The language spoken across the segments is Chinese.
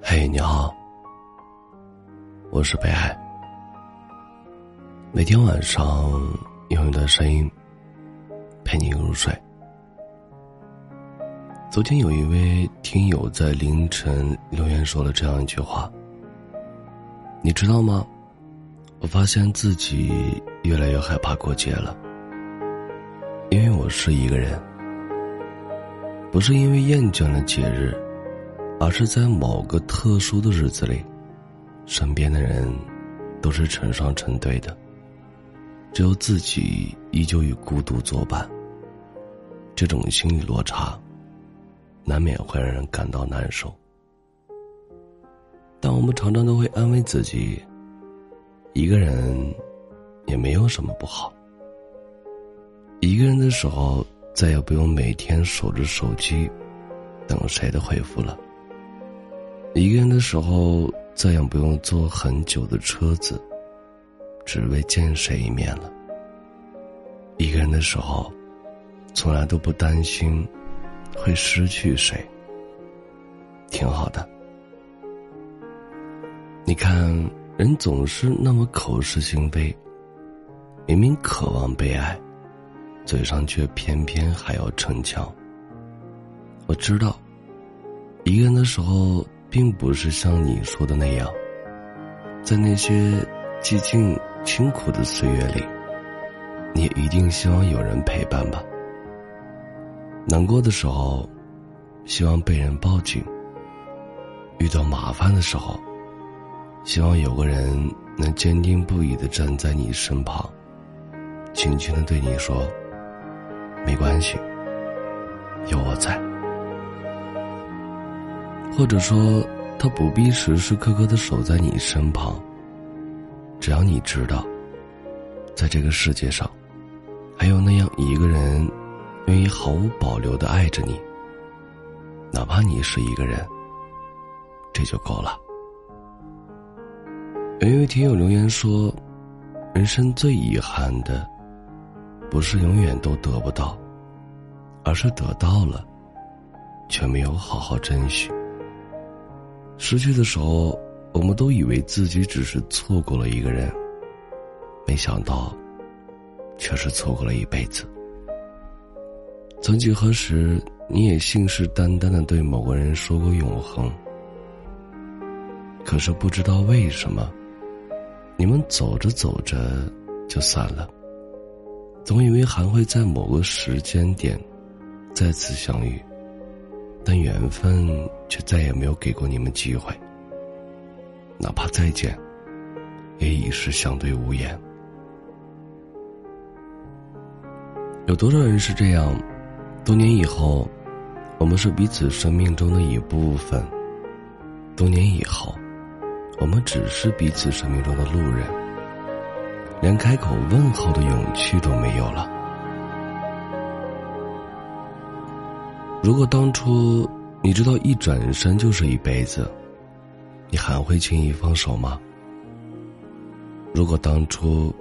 嘿，你好，我是北海。每天晚上用你的声音陪你入睡。昨天有一位听友在凌晨留言说了这样一句话：“你知道吗？我发现自己越来越害怕过节了，因为我是一个人，不是因为厌倦了节日。”而是在某个特殊的日子里，身边的人都是成双成对的，只有自己依旧与孤独作伴。这种心理落差，难免会让人感到难受。但我们常常都会安慰自己，一个人也没有什么不好。一个人的时候，再也不用每天守着手机，等谁的回复了。一个人的时候，再也不用坐很久的车子，只为见谁一面了。一个人的时候，从来都不担心会失去谁，挺好的。你看，人总是那么口是心非，明明渴望被爱，嘴上却偏偏还要逞强。我知道，一个人的时候。并不是像你说的那样，在那些寂静、清苦的岁月里，你一定希望有人陪伴吧。难过的时候，希望被人抱紧；遇到麻烦的时候，希望有个人能坚定不移的站在你身旁，轻轻的对你说：“没关系，有我在。”或者说，他不必时时刻刻的守在你身旁。只要你知道，在这个世界上，还有那样一个人，愿意毫无保留的爱着你。哪怕你是一个人，这就够了。有一位听友留言说：“人生最遗憾的，不是永远都得不到，而是得到了，却没有好好珍惜。”失去的时候，我们都以为自己只是错过了一个人，没想到，却是错过了一辈子。曾几何时，你也信誓旦旦的对某个人说过永恒，可是不知道为什么，你们走着走着就散了。总以为还会在某个时间点再次相遇。但缘分却再也没有给过你们机会，哪怕再见，也已是相对无言。有多少人是这样？多年以后，我们是彼此生命中的一部分；多年以后，我们只是彼此生命中的路人，连开口问候的勇气都没有了。如果当初你知道一转身就是一辈子，你还会轻易放手吗？如果当初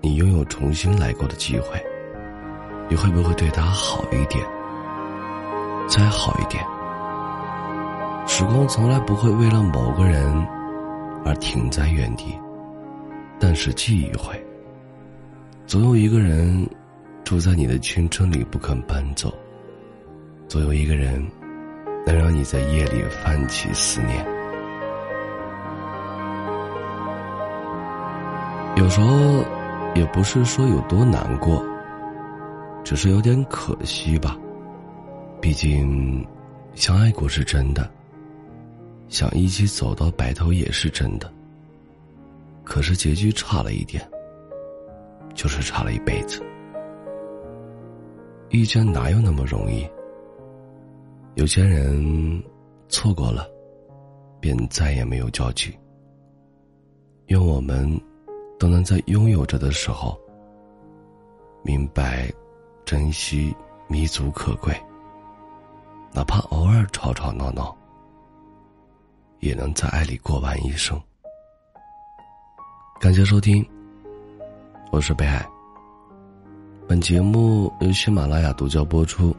你拥有重新来过的机会，你会不会对他好一点，再好一点？时光从来不会为了某个人而停在原地，但是记忆会。总有一个人住在你的青春里不肯搬走。总有一个人，能让你在夜里泛起思念。有时候，也不是说有多难过，只是有点可惜吧。毕竟，相爱过是真的，想一起走到白头也是真的。可是结局差了一点，就是差了一辈子。遇见哪有那么容易？有些人错过了，便再也没有交集。愿我们都能在拥有着的时候，明白珍惜弥足可贵。哪怕偶尔吵吵闹闹，也能在爱里过完一生。感谢收听，我是北海。本节目由喜马拉雅独家播出。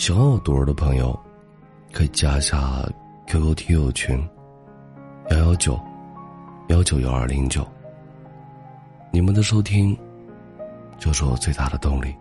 喜欢我读儿的朋友，可以加一下 QQ 听友群幺幺九幺九幺二零九。你们的收听就是我最大的动力。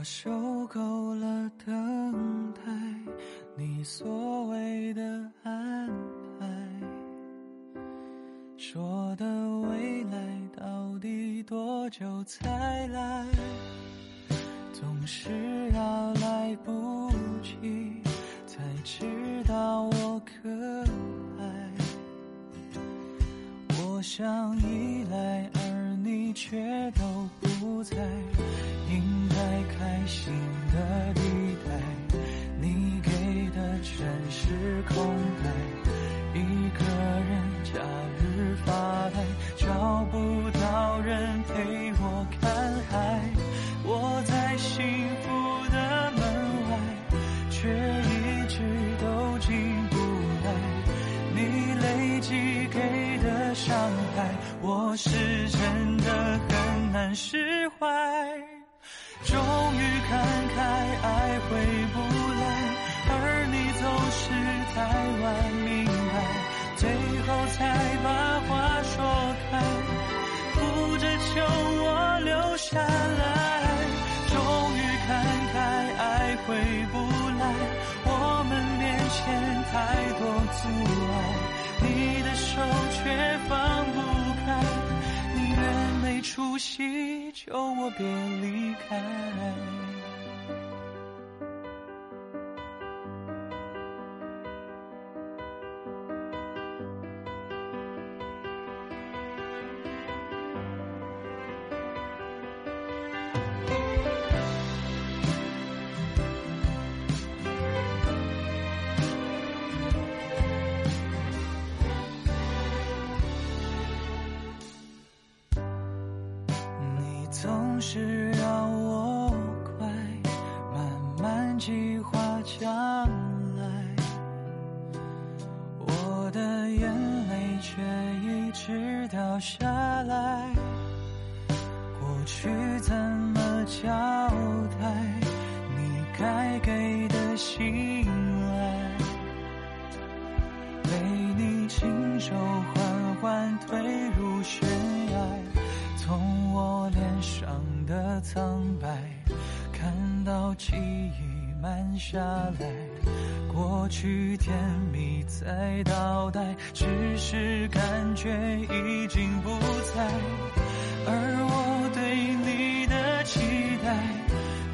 我受够了等待，你所谓的安排，说的未来到底多久才来？总是要来不及才知道我可爱。我想依赖，而你却都不在。心的地带，你给的全是空白。一个人假日发呆，找不到人陪我看海。我在幸福的门外，却一直都进不来。你累积给的伤害，我是真的很难释怀。爱回不来，而你总是太晚明白，最后才把话说开，哭着求我留下来。终于看开，爱回不来，我们面前太多阻碍，你的手却放不开。宁愿没出息，求我别离开。我的眼泪却一直掉下来，过去怎么交代？你该给的信赖，被你亲手缓缓推入悬崖。从我脸上的苍白，看到记忆慢下来，过去甜蜜在倒带，只是感觉已经不在，而我对你的期待，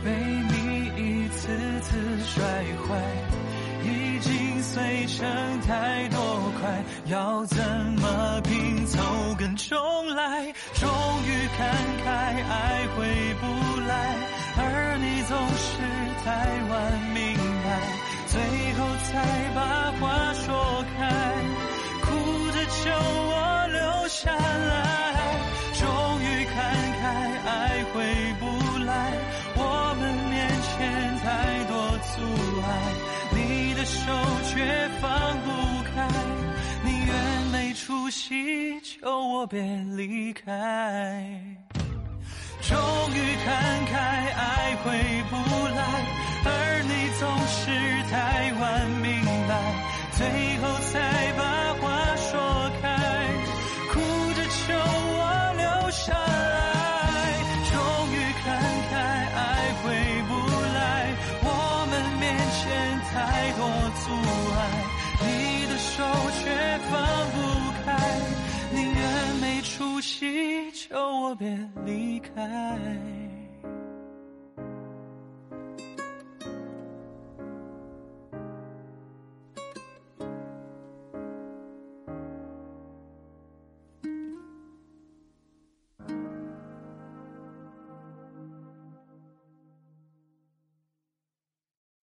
被你一次次摔坏，已经碎成太多块，要怎么拼凑跟重来？终于看开，爱出息，求我别离开。终于看开，爱回不来，而你总是太晚明白，最后才把